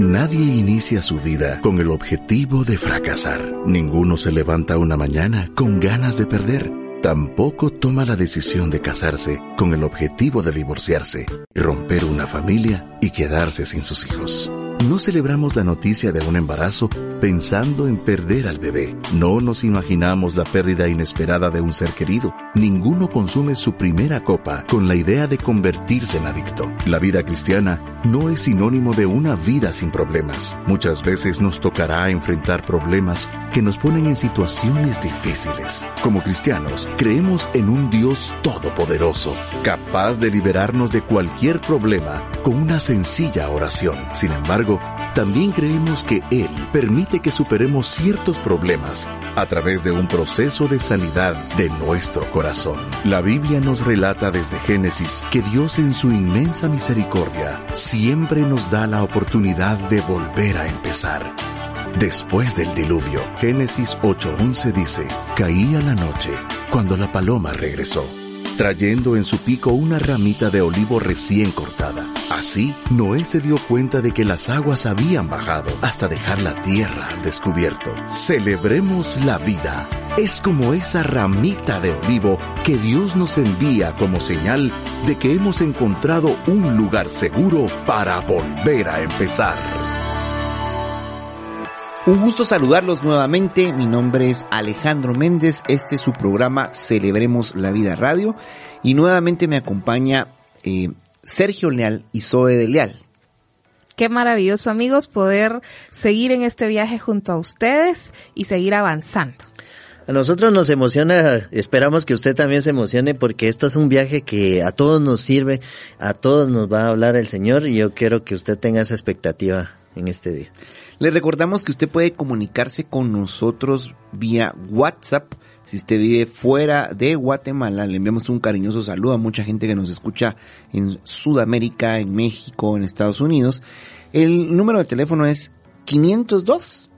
Nadie inicia su vida con el objetivo de fracasar. Ninguno se levanta una mañana con ganas de perder. Tampoco toma la decisión de casarse con el objetivo de divorciarse, romper una familia y quedarse sin sus hijos. No celebramos la noticia de un embarazo pensando en perder al bebé. No nos imaginamos la pérdida inesperada de un ser querido. Ninguno consume su primera copa con la idea de convertirse en adicto. La vida cristiana no es sinónimo de una vida sin problemas. Muchas veces nos tocará enfrentar problemas que nos ponen en situaciones difíciles. Como cristianos, creemos en un Dios todopoderoso, capaz de liberarnos de cualquier problema con una sencilla oración. Sin embargo, también creemos que Él permite que superemos ciertos problemas a través de un proceso de sanidad de nuestro corazón. La Biblia nos relata desde Génesis que Dios en su inmensa misericordia siempre nos da la oportunidad de volver a empezar. Después del diluvio, Génesis 8:11 dice, caía la noche cuando la paloma regresó trayendo en su pico una ramita de olivo recién cortada. Así, Noé se dio cuenta de que las aguas habían bajado hasta dejar la tierra al descubierto. Celebremos la vida. Es como esa ramita de olivo que Dios nos envía como señal de que hemos encontrado un lugar seguro para volver a empezar. Un gusto saludarlos nuevamente. Mi nombre es Alejandro Méndez. Este es su programa Celebremos la Vida Radio. Y nuevamente me acompaña eh, Sergio Leal y Zoe de Leal. Qué maravilloso amigos poder seguir en este viaje junto a ustedes y seguir avanzando. A nosotros nos emociona, esperamos que usted también se emocione porque esto es un viaje que a todos nos sirve, a todos nos va a hablar el Señor y yo quiero que usted tenga esa expectativa en este día. Le recordamos que usted puede comunicarse con nosotros vía WhatsApp. Si usted vive fuera de Guatemala, le enviamos un cariñoso saludo a mucha gente que nos escucha en Sudamérica, en México, en Estados Unidos. El número de teléfono es 502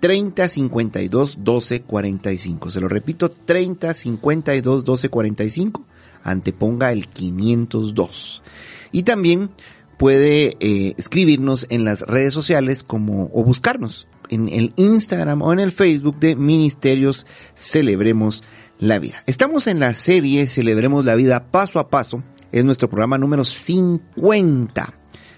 3052 1245. Se lo repito, 3052 1245. Anteponga el 502. Y también puede eh, escribirnos en las redes sociales como o buscarnos en el Instagram o en el Facebook de Ministerios Celebremos la Vida. Estamos en la serie Celebremos la Vida paso a paso. Es nuestro programa número 50.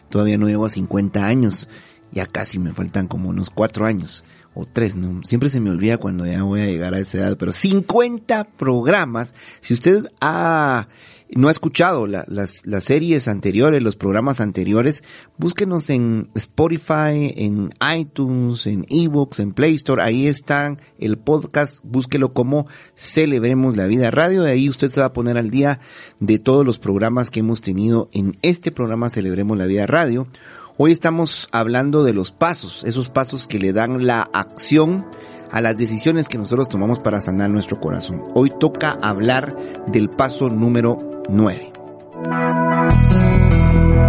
Todavía no llego a 50 años. Ya casi me faltan como unos 4 años 3, ¿no? Siempre se me olvida cuando ya voy a llegar a esa edad, pero 50 programas. Si usted ha no ha escuchado las, las series anteriores, los programas anteriores, búsquenos en Spotify, en iTunes, en eBooks, en Play Store, ahí están el podcast, búsquelo como Celebremos la Vida Radio, de ahí usted se va a poner al día de todos los programas que hemos tenido en este programa Celebremos la Vida Radio. Hoy estamos hablando de los pasos, esos pasos que le dan la acción a las decisiones que nosotros tomamos para sanar nuestro corazón. Hoy toca hablar del paso número 9.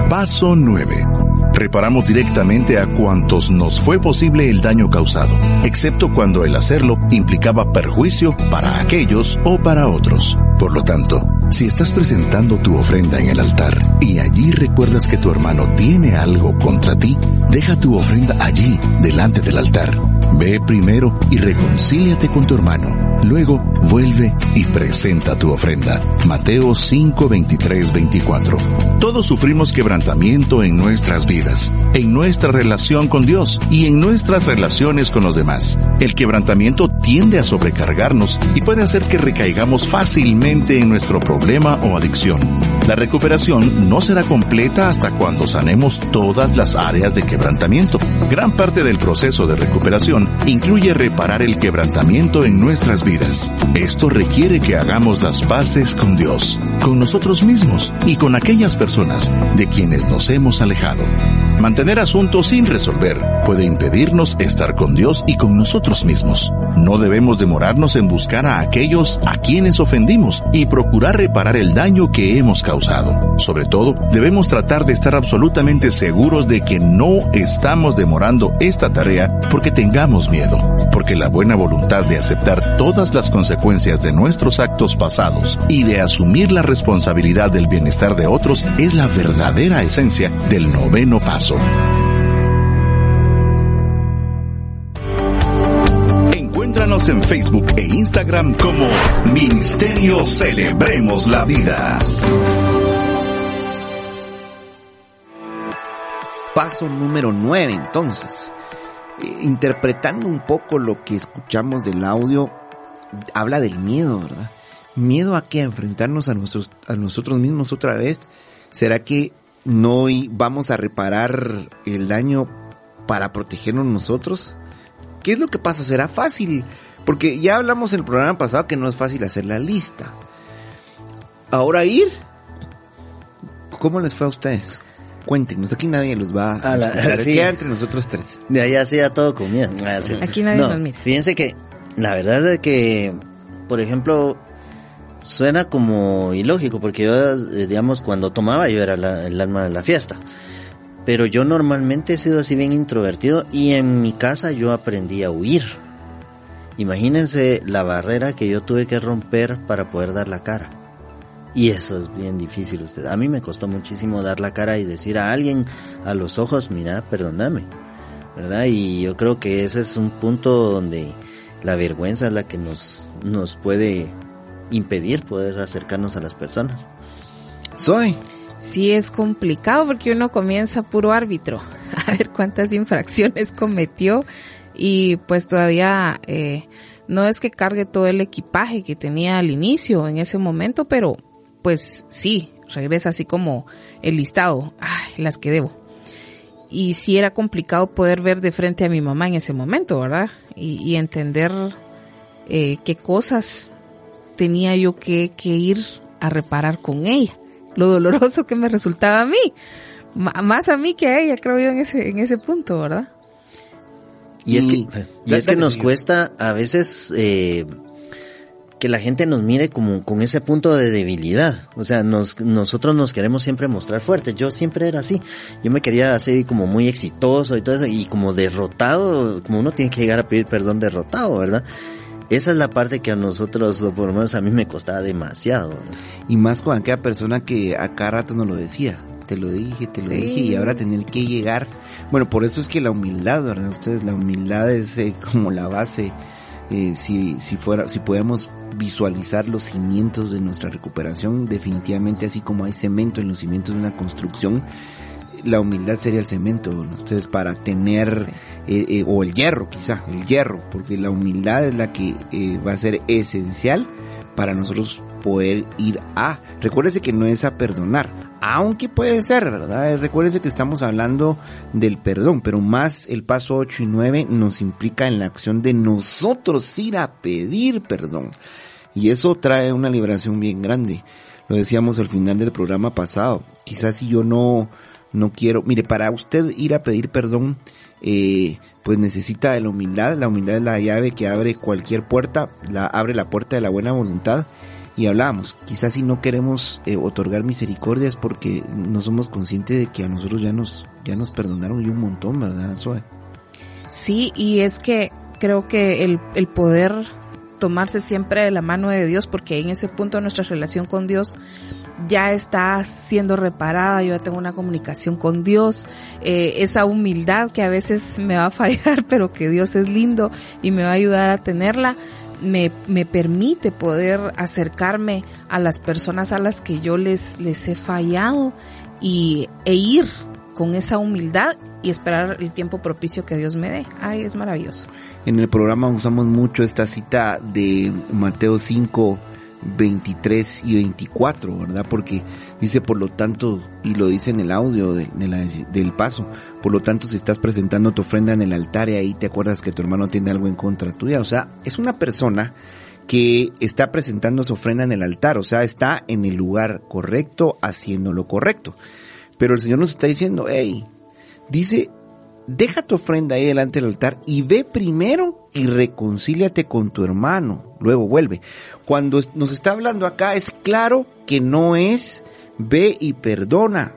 Paso 9. Reparamos directamente a cuantos nos fue posible el daño causado, excepto cuando el hacerlo implicaba perjuicio para aquellos o para otros. Por lo tanto, si estás presentando tu ofrenda en el altar y allí recuerdas que tu hermano tiene algo contra ti, deja tu ofrenda allí, delante del altar. Ve primero y reconcíliate con tu hermano Luego vuelve y presenta tu ofrenda. Mateo 5, 23, 24. Todos sufrimos quebrantamiento en nuestras vidas, en nuestra relación con Dios y en nuestras relaciones con los demás. El quebrantamiento tiende a sobrecargarnos y puede hacer que recaigamos fácilmente en nuestro problema o adicción. La recuperación no será completa hasta cuando sanemos todas las áreas de quebrantamiento. Gran parte del proceso de recuperación incluye reparar el quebrantamiento en nuestras vidas. Esto requiere que hagamos las paces con Dios, con nosotros mismos y con aquellas personas de quienes nos hemos alejado. Mantener asuntos sin resolver puede impedirnos estar con Dios y con nosotros mismos. No debemos demorarnos en buscar a aquellos a quienes ofendimos y procurar reparar el daño que hemos causado. Sobre todo, debemos tratar de estar absolutamente seguros de que no estamos demorando esta tarea porque tengamos miedo, porque la buena voluntad de aceptar todas las consecuencias de nuestros actos pasados y de asumir la responsabilidad del bienestar de otros es la verdadera esencia del noveno paso. Encuéntranos en Facebook e Instagram como Ministerio Celebremos la Vida. Paso número 9 entonces eh, interpretando un poco lo que escuchamos del audio, habla del miedo, ¿verdad? ¿Miedo a qué? ¿A enfrentarnos a, nuestros, a nosotros mismos otra vez? ¿Será que no vamos a reparar el daño para protegernos nosotros? ¿Qué es lo que pasa? ¿Será fácil? Porque ya hablamos en el programa pasado que no es fácil hacer la lista. Ahora ir. ¿Cómo les fue a ustedes? Cuéntenos, aquí nadie los va a, A la- sí. entre nosotros tres. De ahí hacía todo con miedo. Ah, sí. Aquí nadie No, nos mira. Fíjense que la verdad es que, por ejemplo, suena como ilógico, porque yo, eh, digamos, cuando tomaba yo era el alma de la fiesta. Pero yo normalmente he sido así bien introvertido y en mi casa yo aprendí a huir. Imagínense la barrera que yo tuve que romper para poder dar la cara. Y eso es bien difícil usted. A mí me costó muchísimo dar la cara y decir a alguien a los ojos, mira, perdóname. ¿Verdad? Y yo creo que ese es un punto donde la vergüenza es la que nos, nos puede impedir poder acercarnos a las personas. Soy. Sí es complicado porque uno comienza puro árbitro a ver cuántas infracciones cometió y pues todavía eh, no es que cargue todo el equipaje que tenía al inicio en ese momento, pero pues sí, regresa así como el listado, ay, las que debo. Y sí era complicado poder ver de frente a mi mamá en ese momento, ¿verdad? Y, y entender eh, qué cosas tenía yo que, que ir a reparar con ella. Lo doloroso que me resultaba a mí. Más a mí que a ella, creo yo, en ese, en ese punto, ¿verdad? Y, es que, Y- y es que nos cuesta a veces eh, que la gente nos mire como con ese punto de debilidad. O sea, nos, nosotros nos queremos siempre mostrar fuertes. Yo siempre era así. Yo me quería hacer como muy exitoso y todo eso. Y como derrotado, como uno tiene que llegar a pedir perdón derrotado, ¿verdad? Esa es la parte que a nosotros, o por lo menos a mí me costaba demasiado. Y más con aquella persona que a cada rato nos lo decía. Te lo dije, te lo Sí. dije y ahora tener que llegar. Bueno, por eso es que la humildad, ¿verdad? Ustedes, la humildad es eh, como la base. Eh, si, si fuera, si podemos visualizar los cimientos de nuestra recuperación, definitivamente así como hay cemento en los cimientos de una construcción, la humildad sería el cemento, ¿no? Ustedes para tener, eh, eh, o el hierro quizá, el hierro, porque la humildad es la que eh, va a ser esencial para nosotros poder ir a. Recuérdese que no es a perdonar, aunque puede ser, ¿verdad? Recuérdese que estamos hablando del perdón, pero más el paso 8 y 9 nos implica en la acción de nosotros ir a pedir perdón. Y eso trae una liberación bien grande. Lo decíamos al final del programa pasado. Quizás si yo no, no quiero, mire, para usted ir a pedir perdón, eh, pues necesita de la humildad. La humildad es la llave que abre cualquier puerta, la abre la puerta de la buena voluntad. Y hablábamos, quizás si no queremos eh, otorgar misericordia es porque no somos conscientes de que a nosotros ya nos, ya nos perdonaron y un montón, ¿verdad, Zoe? Sí, y es que creo que el, el poder tomarse siempre de la mano de Dios, porque en ese punto nuestra relación con Dios ya está siendo reparada, yo ya tengo una comunicación con Dios, eh, esa humildad que a veces me va a fallar, pero que Dios es lindo y me va a ayudar a tenerla, me, me permite poder acercarme a las personas a las que yo les, les he fallado y, e ir con esa humildad y esperar el tiempo propicio que Dios me dé. Ay, es maravilloso. En el programa usamos mucho esta cita de Mateo 5, 23 y 24, ¿verdad? Porque dice, por lo tanto, y lo dice en el audio de, la- del paso, por lo tanto, si estás presentando tu ofrenda en el altar y ahí te acuerdas que tu hermano tiene algo en contra tuya, o sea, es una persona que está presentando su ofrenda en el altar, o sea, está en el lugar correcto, haciendo lo correcto. Pero el Señor nos está diciendo, hey, dice, deja tu ofrenda ahí delante del altar y ve primero y reconcíliate con tu hermano. Luego vuelve. Cuando nos está hablando acá es claro que no es ve y perdona.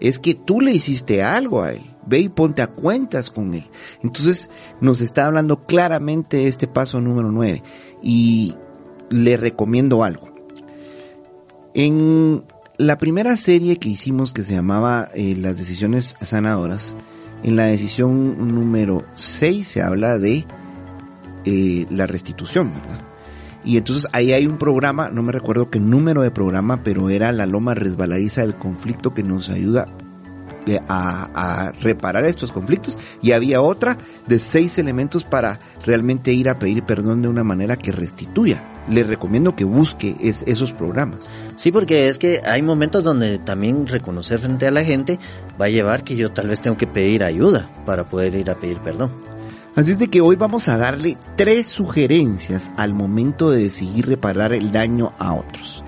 Es que tú le hiciste algo a él. Ve y ponte a cuentas con él. Entonces nos está hablando claramente este paso número 9. Y le recomiendo algo. En la primera serie que hicimos que se llamaba eh, Las decisiones sanadoras, en la decisión número 6 se habla de eh, la restitución, ¿verdad? Y entonces ahí hay un programa, no me recuerdo qué número de programa, pero era la loma resbaladiza del conflicto que nos ayuda a, a, reparar estos conflictos. Y había otra de seis elementos para realmente ir a pedir perdón de una manera que restituya. Le recomiendo que busque es, esos programas. Sí, porque es que hay momentos donde también reconocer frente a la gente va a llevar que yo tal vez tengo que pedir ayuda para poder ir a pedir perdón. Así es de que hoy vamos a darle tres sugerencias al momento de decidir reparar el daño a otros.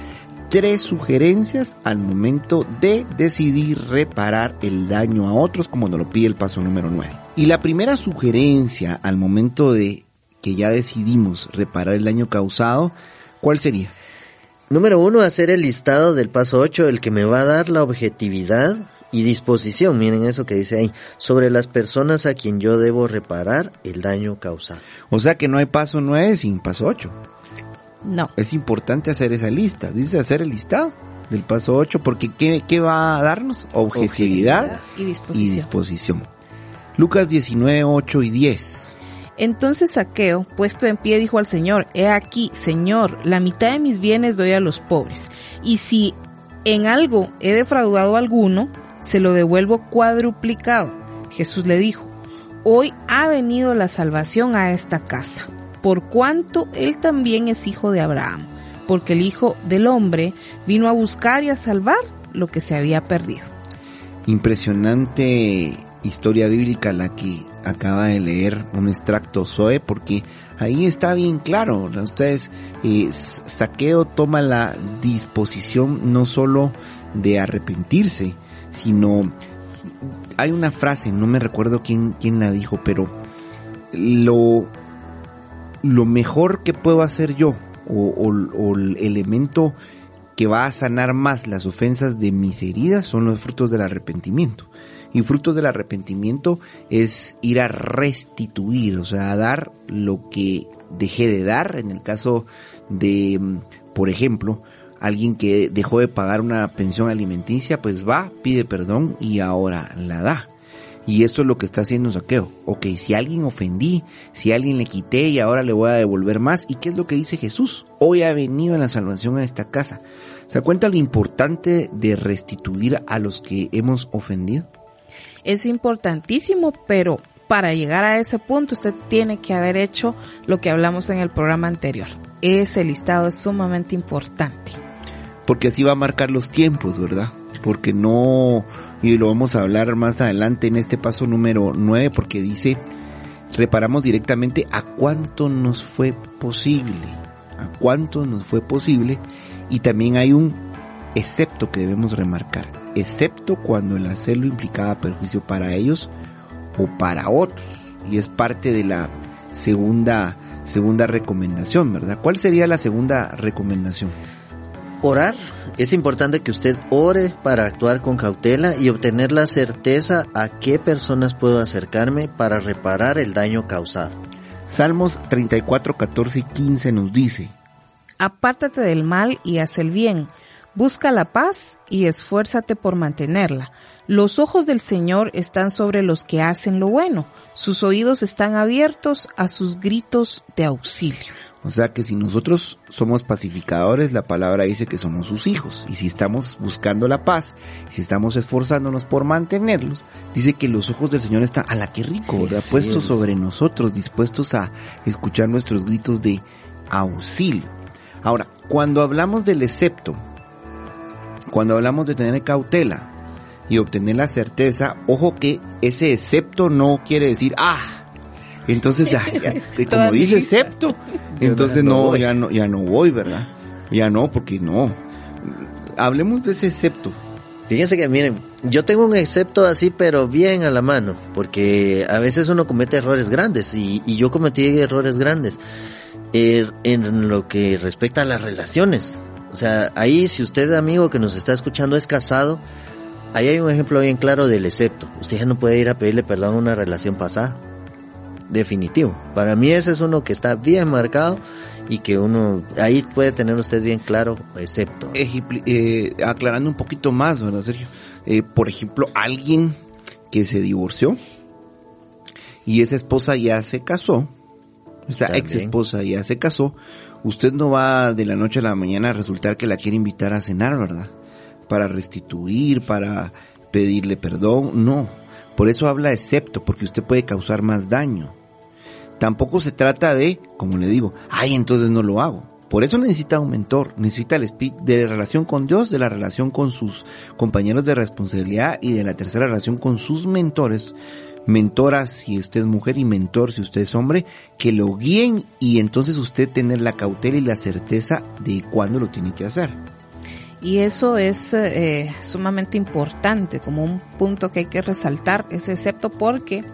Tres sugerencias al momento de decidir reparar el daño a otros como nos lo pide el paso número 9. Y la primera sugerencia al momento de que ya decidimos reparar el daño causado, ¿cuál sería? Número uno, hacer el listado del paso 8, el que me va a dar la objetividad y disposición, miren eso que dice ahí, sobre las personas a quien yo debo reparar el daño causado. O sea que no hay paso 9 sin paso 8. No. Es importante hacer esa lista, dice hacer el listado del paso 8, porque ¿qué, qué va a darnos? Objetividad, Objetividad y, disposición. y disposición. Lucas 19, 8 y 10. Entonces Saqueo, puesto en pie, dijo al Señor, He aquí, Señor, la mitad de mis bienes doy a los pobres, y si en algo he defraudado a alguno, se lo devuelvo cuadruplicado. Jesús le dijo, Hoy ha venido la salvación a esta casa, por cuanto él también es hijo de Abraham, porque el Hijo del Hombre vino a buscar y a salvar lo que se había perdido. Impresionante historia bíblica la que acaba de leer un extracto Zoe porque ahí está bien claro ustedes eh, saqueo toma la disposición no solo de arrepentirse sino hay una frase no me recuerdo quién quién la dijo pero lo lo mejor que puedo hacer yo o, el elemento que va a sanar más las ofensas de mis heridas son los frutos del arrepentimiento y frutos del arrepentimiento es ir a restituir, o sea, a dar lo que dejé de dar. En el caso de, por ejemplo, alguien que dejó de pagar una pensión alimenticia, pues va, pide perdón y ahora la da. Y esto es lo que está haciendo Saqueo. Ok, si a alguien ofendí, si a alguien le quité y ahora le voy a devolver más. ¿Y qué es lo que dice Jesús? Hoy ha venido en la salvación a esta casa. ¿Se da cuenta lo importante de restituir a los que hemos ofendido? es importantísimo, pero para llegar a ese punto usted tiene que haber hecho lo que hablamos en el programa anterior. Ese listado es sumamente importante. Porque así va a marcar los tiempos, ¿verdad? Porque no, y lo vamos a hablar más adelante en este paso número 9, porque dice, reparamos directamente a cuánto nos fue posible, a cuánto nos fue posible, y también hay un excepto que debemos remarcar excepto cuando el hacerlo implicaba perjuicio para ellos o para otros. Y es parte de la segunda, segunda recomendación, ¿verdad? ¿Cuál sería la segunda recomendación? Orar. Es importante que usted ore para actuar con cautela y obtener la certeza a qué personas puedo acercarme para reparar el daño causado. Salmos 34, 14 y 15 nos dice, Apártate del mal y haz el bien Busca la paz y esfuérzate por mantenerla. Los ojos del Señor están sobre los que hacen lo bueno. Sus oídos están abiertos a sus gritos de auxilio. O sea que si nosotros somos pacificadores, la palabra dice que somos sus hijos. Y si estamos buscando la paz, si estamos esforzándonos por mantenerlos, dice que los ojos del Señor están a la que rico, ¿verdad? Sí, puestos sobre nosotros, dispuestos a escuchar nuestros gritos de auxilio. Ahora, cuando hablamos del excepto, cuando hablamos de tener cautela y obtener la certeza, ojo que ese excepto no quiere decir, ah, entonces ya, ya como dice excepto, entonces no, ya no, ya no voy, ¿verdad? Ya no, porque no. Hablemos de ese excepto. Fíjense que miren, yo tengo un excepto así, pero bien a la mano, porque a veces uno comete errores grandes y, y yo cometí errores grandes eh, en lo que respecta a las relaciones. O sea, ahí si usted, amigo que nos está escuchando, es casado, ahí hay un ejemplo bien claro del excepto. Usted ya no puede ir a pedirle perdón a una relación pasada. Definitivo. Para mí ese es uno que está bien marcado y que uno, ahí puede tener usted bien claro, excepto. Eh, aclarando un poquito más, ¿verdad, Sergio? Eh, por ejemplo, alguien que se divorció y esa esposa ya se casó, esa También. ex esposa ya se casó, usted no va de la noche a la mañana a resultar que la quiere invitar a cenar, ¿verdad? Para restituir, para pedirle perdón, no. Por eso habla excepto, porque usted puede causar más daño. Tampoco se trata de, como le digo, ay, entonces no lo hago. Por eso necesita un mentor, necesita el espíritu de la relación con Dios, de la relación con sus compañeros de responsabilidad y de la tercera relación con sus mentores, mentora si usted es mujer y mentor si usted es hombre, que lo guíen y entonces usted tener la cautela y la certeza de cuándo lo tiene que hacer. Y eso es eh, sumamente importante, como un punto que hay que resaltar, ese excepto porque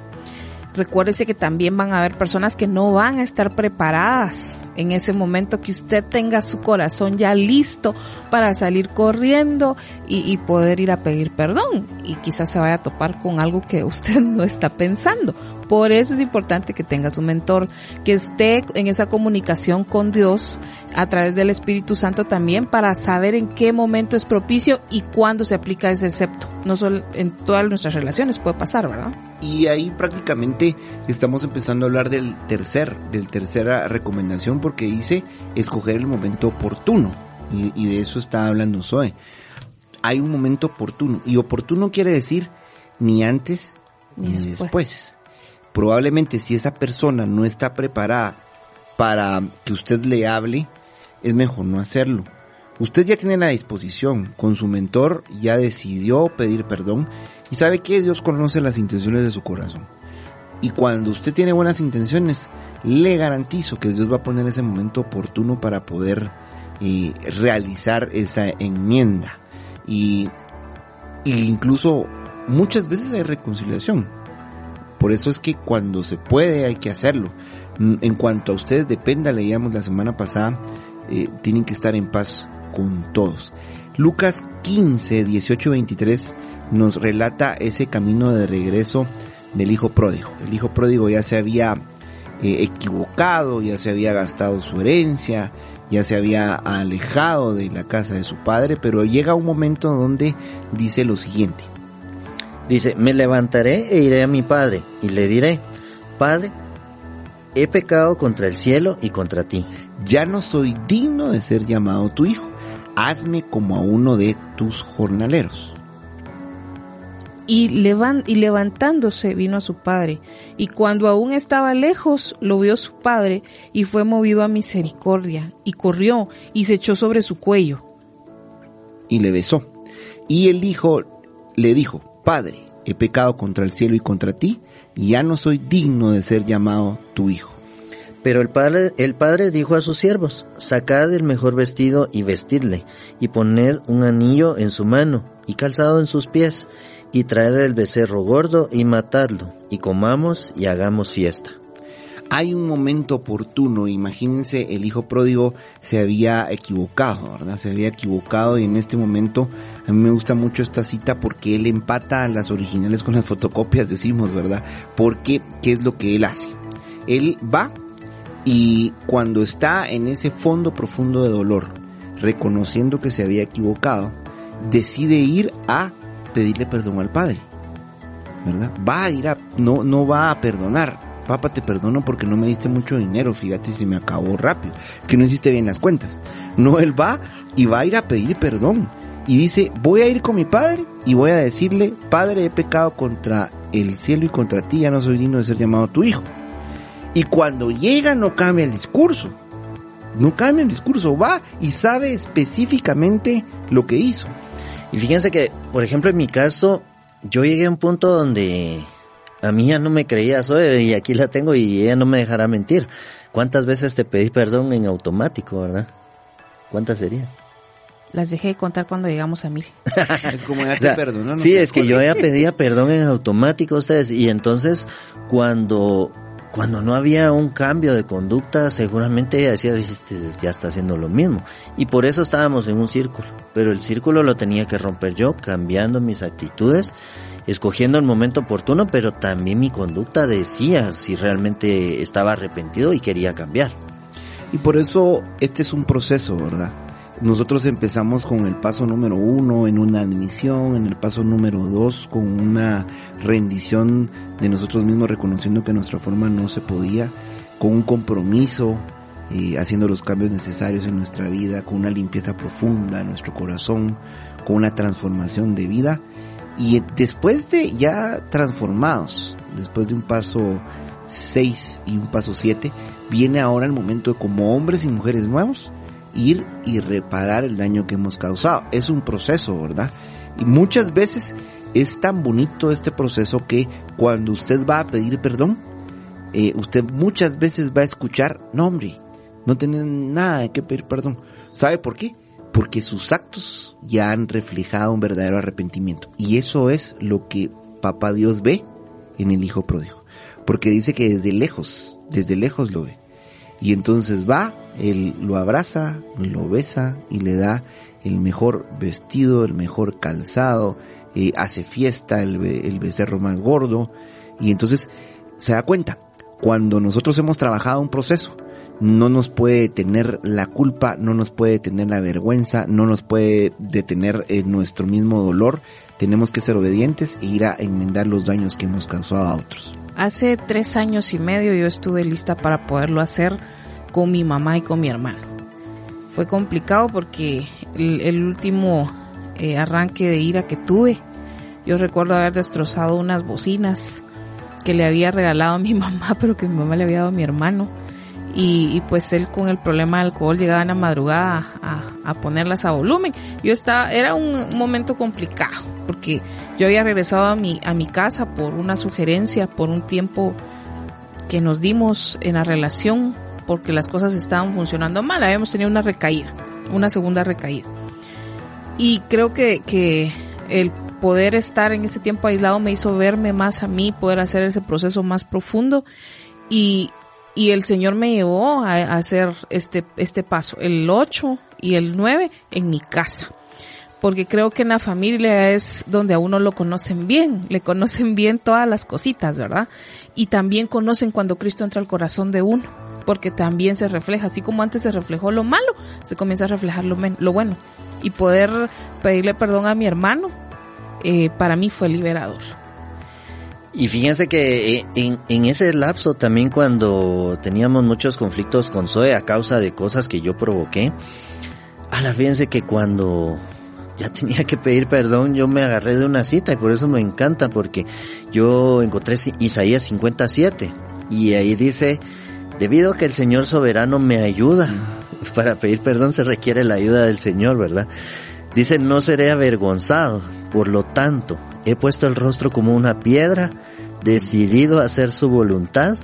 recuérdese que también van a haber personas que no van a estar preparadas en ese momento que usted tenga su corazón ya listo para salir corriendo y, y, poder ir a pedir perdón y quizás se vaya a topar con algo que usted no está pensando. Por eso es importante que tenga su mentor, que esté en esa comunicación con Dios a través del Espíritu Santo también para saber en qué momento es propicio y cuándo se aplica ese excepto. No solo en todas nuestras relaciones puede pasar, ¿verdad? Y ahí prácticamente estamos empezando a hablar del tercer, del tercera recomendación porque dice escoger el momento oportuno. Y, y de eso está hablando Zoe. Hay un momento oportuno. Y oportuno quiere decir ni antes ni, ni después. después. Probablemente si esa persona no está preparada para que usted le hable, es mejor no hacerlo. Usted ya tiene la disposición, con su mentor ya decidió pedir perdón y sabe que Dios conoce las intenciones de su corazón. Y cuando usted tiene buenas intenciones, le garantizo que Dios va a poner ese momento oportuno para poder eh, realizar esa enmienda. Y, incluso muchas veces hay reconciliación. Por eso es que cuando se puede hay que hacerlo. En cuanto a ustedes dependa, leíamos la semana pasada, eh, tienen que estar en paz con todos. Lucas 15, 18 y 23 nos relata ese camino de regreso del hijo pródigo. El hijo pródigo ya se había eh, equivocado, ya se había gastado su herencia, ya se había alejado de la casa de su padre, pero llega un momento donde dice lo siguiente. Dice, me levantaré e iré a mi padre y le diré, Padre, he pecado contra el cielo y contra ti. Ya no soy digno de ser llamado tu hijo. Hazme como a uno de tus jornaleros. Y, levan, y levantándose vino a su padre, y cuando aún estaba lejos, lo vio su padre, y fue movido a misericordia, y corrió, y se echó sobre su cuello. Y le besó. Y el hijo le dijo, Padre, he pecado contra el cielo y contra ti, y ya no soy digno de ser llamado tu hijo. Pero el padre, el padre dijo a sus siervos, sacad el mejor vestido y vestidle, y poned un anillo en su mano, y calzado en sus pies, y traed el becerro gordo y matadlo, y comamos y hagamos fiesta. Hay un momento oportuno, imagínense, el hijo pródigo se había equivocado, ¿verdad? Se había equivocado y en este momento a mí me gusta mucho esta cita porque él empata a las originales con las fotocopias, decimos, ¿verdad? Porque, ¿qué es lo que él hace? Él va y cuando está en ese fondo profundo de dolor, reconociendo que se había equivocado, decide ir a pedirle perdón al padre. ¿Verdad? Va a ir a, no, no va a perdonar. Papá, te perdono porque no me diste mucho dinero, fíjate si me acabó rápido. Es que no hiciste bien las cuentas. No, él va y va a ir a pedir perdón. Y dice, voy a ir con mi padre y voy a decirle, padre, he pecado contra el cielo y contra ti, ya no soy digno de ser llamado tu hijo. Y cuando llega no cambia el discurso. No cambia el discurso, va y sabe específicamente lo que hizo. Y fíjense que, por ejemplo, en mi caso, yo llegué a un punto donde a mí ya no me creía Zoe y aquí la tengo y ella no me dejará mentir. ¿Cuántas veces te pedí perdón en automático, verdad? ¿Cuántas serían? Las dejé de contar cuando llegamos a mil. es como ya te o sea, perdonó. No sí, es que yo ya pedía perdón en automático a ustedes y entonces cuando cuando no había un cambio de conducta, seguramente ella decía, este ya está haciendo lo mismo. Y por eso estábamos en un círculo. Pero el círculo lo tenía que romper yo, cambiando mis actitudes, escogiendo el momento oportuno, pero también mi conducta decía si realmente estaba arrepentido y quería cambiar. Y por eso este es un proceso, ¿verdad? Nosotros empezamos con el paso número uno en una admisión, en el paso número dos con una rendición de nosotros mismos reconociendo que nuestra forma no se podía, con un compromiso, eh, haciendo los cambios necesarios en nuestra vida, con una limpieza profunda en nuestro corazón, con una transformación de vida. Y después de ya transformados, después de un paso 6 y un paso 7, viene ahora el momento de como hombres y mujeres nuevos, ir y reparar el daño que hemos causado. Es un proceso, ¿verdad? Y muchas veces es tan bonito este proceso que cuando usted va a pedir perdón, eh, usted muchas veces va a escuchar, no hombre, no tiene nada de qué pedir perdón. ¿Sabe por qué? Porque sus actos ya han reflejado un verdadero arrepentimiento. Y eso es lo que Papá Dios ve en el Hijo Pródigo. Porque dice que desde lejos, desde lejos lo ve. Y entonces va, él lo abraza, lo besa y le da el mejor vestido, el mejor calzado, eh, hace fiesta el, el becerro más gordo. Y entonces se da cuenta, cuando nosotros hemos trabajado un proceso, no nos puede detener la culpa, no nos puede detener la vergüenza, no nos puede detener eh, nuestro mismo dolor. Tenemos que ser obedientes e ir a enmendar los daños que hemos causado a otros. Hace tres años y medio yo estuve lista para poderlo hacer con mi mamá y con mi hermano. Fue complicado porque el, último eh, arranque de ira que tuve, yo recuerdo haber destrozado unas bocinas que le había regalado a mi mamá, pero que mi mamá le había dado a mi hermano y, pues él con el problema de alcohol llegaba en la madrugada a, ponerlas a volumen. Yo estaba, era un momento complicado porque yo había regresado a mi, a mi casa por una sugerencia, por un tiempo que nos dimos en la relación porque las cosas estaban funcionando mal, habíamos tenido una recaída, una segunda recaída. Y creo que, que el poder estar en ese tiempo aislado me hizo verme más a mí, poder hacer ese proceso más profundo y, y el Señor me llevó a, hacer este, este paso, el 8 y el 9 en mi casa. Porque creo que en la familia es donde a uno lo conocen bien, le conocen bien todas las cositas, ¿verdad? Y también conocen cuando Cristo entra al corazón de uno, porque también se refleja, así como antes se reflejó lo malo, se comienza a reflejar lo, lo bueno. Y poder pedirle perdón a mi hermano, eh, para mí fue liberador. Y fíjense que eh, en, en, ese lapso también cuando teníamos muchos conflictos con Zoe a causa de cosas que yo provoqué, a la fíjense que cuando ya tenía que pedir perdón, yo me agarré de una cita y por eso me encanta porque yo encontré Isaías 57 y ahí dice, debido a que el Señor soberano me ayuda, para pedir perdón se requiere la ayuda del Señor, ¿verdad? Dice, no seré avergonzado, por lo tanto, He puesto el rostro como una piedra, decidido a hacer su voluntad.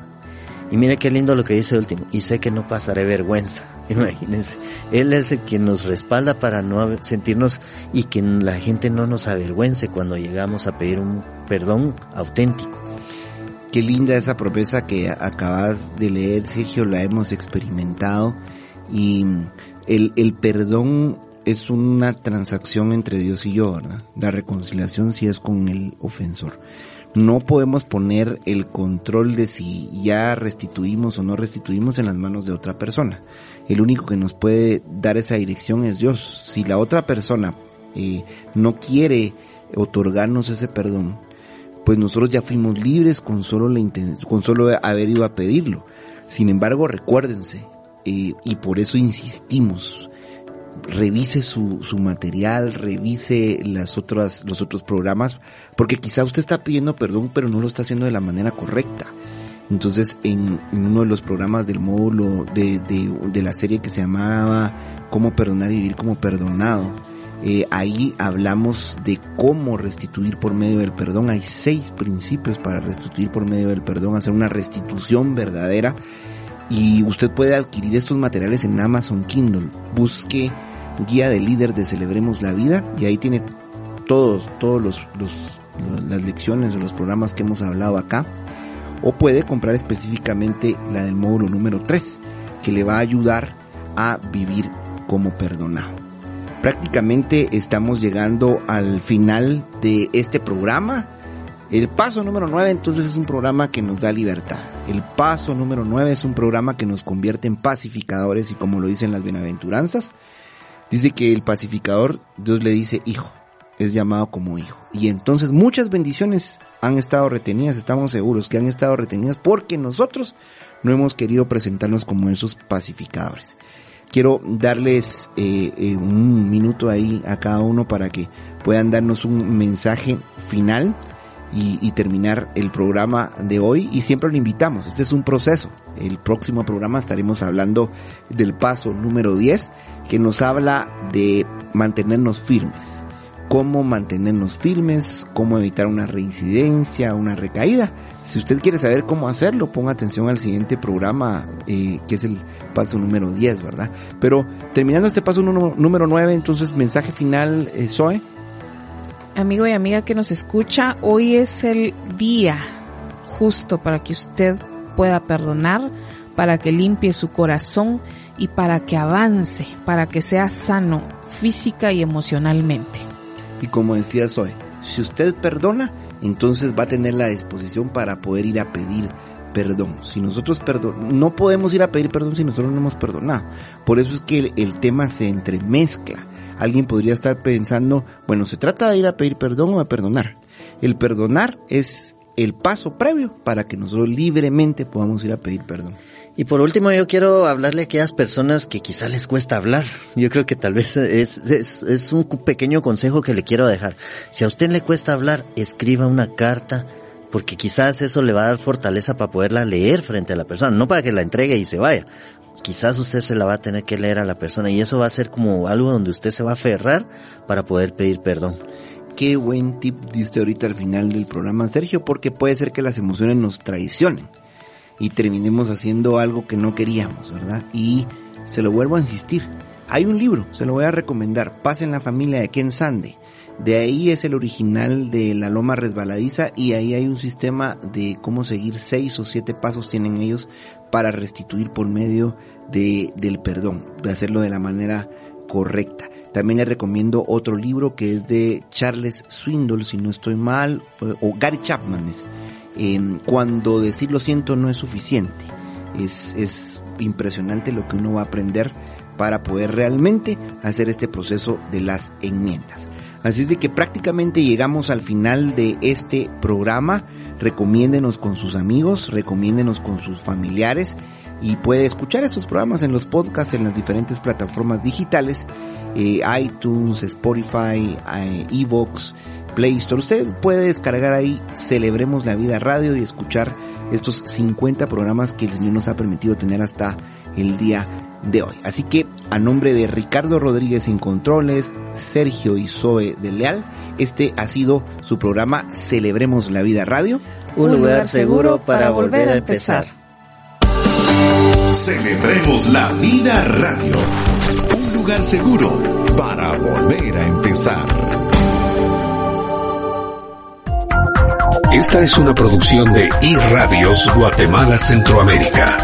Y mire qué lindo lo que dice último. Y sé que no pasaré vergüenza. Imagínense. Él es el que nos respalda para no sentirnos y que la gente no nos avergüence cuando llegamos a pedir un perdón auténtico. Qué linda esa promesa que acabas de leer, Sergio, la hemos experimentado. Y el, el perdón es una transacción entre Dios y yo, ¿verdad? La reconciliación sí es con el ofensor. No podemos poner el control de si ya restituimos o no restituimos en las manos de otra persona. El único que nos puede dar esa dirección es Dios. Si la otra persona eh, no quiere otorgarnos ese perdón, pues nosotros ya fuimos libres con solo, la con solo haber ido a pedirlo. Sin embargo, recuérdense, eh, y por eso insistimos, revise su, su material, revise las otras, los otros programas, porque quizá usted está pidiendo perdón, pero no lo está haciendo de la manera correcta. Entonces, en, uno de los programas del módulo de, de, la serie que se llamaba Cómo perdonar y vivir como perdonado, eh, ahí hablamos de cómo restituir por medio del perdón. Hay seis principios para restituir por medio del perdón, hacer una restitución verdadera. Y usted puede adquirir estos materiales en Amazon Kindle. Busque guía de líder de Celebremos la Vida y ahí tiene todos, todos los, las lecciones o los programas que hemos hablado acá. O puede comprar específicamente la del módulo número 3, que le va a ayudar a vivir como perdonado. Prácticamente estamos llegando al final de este programa. El paso número 9 entonces es un programa que nos da libertad. El paso número 9 es un programa que nos convierte en pacificadores y como lo dicen las bienaventuranzas, Dice que el pacificador, Dios le dice hijo, es llamado como hijo. Y entonces muchas bendiciones han estado retenidas, estamos seguros que han estado retenidas porque nosotros no hemos querido presentarnos como esos pacificadores. Quiero darles eh, eh, un minuto ahí a cada uno para que puedan darnos un mensaje final y, y, terminar el programa de hoy y siempre lo invitamos. Este es un proceso. El próximo programa estaremos hablando del paso número 10 que nos habla de mantenernos firmes. Cómo mantenernos firmes, cómo evitar una reincidencia, una recaída. Si usted quiere saber cómo hacerlo, ponga atención al siguiente programa, eh, que es el paso número 10, ¿verdad? Pero terminando este paso número, número 9, entonces mensaje final, eh, Zoe amigo y amiga que nos escucha, hoy es el día justo para que usted pueda perdonar, para que limpie su corazón y para que avance, para que sea sano física y emocionalmente. Y como decía Zoe, si usted perdona, entonces va a tener la disposición para poder ir a pedir perdón. Si nosotros perdon no podemos ir a pedir perdón si nosotros no hemos perdonado. Por eso es que el tema se entremezcla alguien podría estar pensando, bueno, se trata de ir a pedir perdón o a perdonar. El perdonar es el paso previo para que nosotros libremente podamos ir a pedir perdón. Y por último, yo quiero hablarle a aquellas personas que quizá les cuesta hablar. Yo creo que tal vez es, es, es un pequeño consejo que le quiero dejar. Si a usted le cuesta hablar, escriba una carta, porque quizás eso le va a dar fortaleza para poderla leer frente a la persona, no para que la entregue y se vaya, quizás usted se la va a tener que leer a la persona y eso va a ser como algo donde usted se va a aferrar para poder pedir perdón. Qué buen tip diste ahorita al final del programa, Sergio, porque puede ser que las emociones nos traicionen y terminemos haciendo algo que no queríamos, ¿verdad? Y se lo vuelvo a insistir. Hay un libro, se lo voy a recomendar, Paz en la familia de Ken Sande. De ahí es el original de la loma resbaladiza y ahí hay un sistema de cómo seguir seis o siete pasos tienen ellos para restituir por medio de, del perdón, de hacerlo de la manera correcta. También le recomiendo otro libro que es de Charles Swindoll, si no estoy mal, o Gary Chapman es, em, cuando decir lo siento no es suficiente. Es, es impresionante lo que uno va a aprender para poder realmente hacer este proceso de las enmiendas. Así es de que prácticamente llegamos al final de este programa. Recomiéndenos con sus amigos, recomiéndenos con sus familiares y puede escuchar estos programas en los podcasts en las diferentes plataformas digitales, eh, iTunes, Spotify, eh, Evox, Play Store. Usted puede descargar ahí Celebremos la Vida Radio y escuchar estos 50 programas que el Señor nos ha permitido tener hasta el día de hoy. Así que a nombre de Ricardo Rodríguez en Controles, Sergio y Zoe de Leal, este ha sido su programa Celebremos la Vida Radio. Un lugar seguro para volver a empezar. Celebremos la Vida Radio. Un lugar seguro para volver a empezar. Esta es una producción de iRadios Guatemala Centroamérica.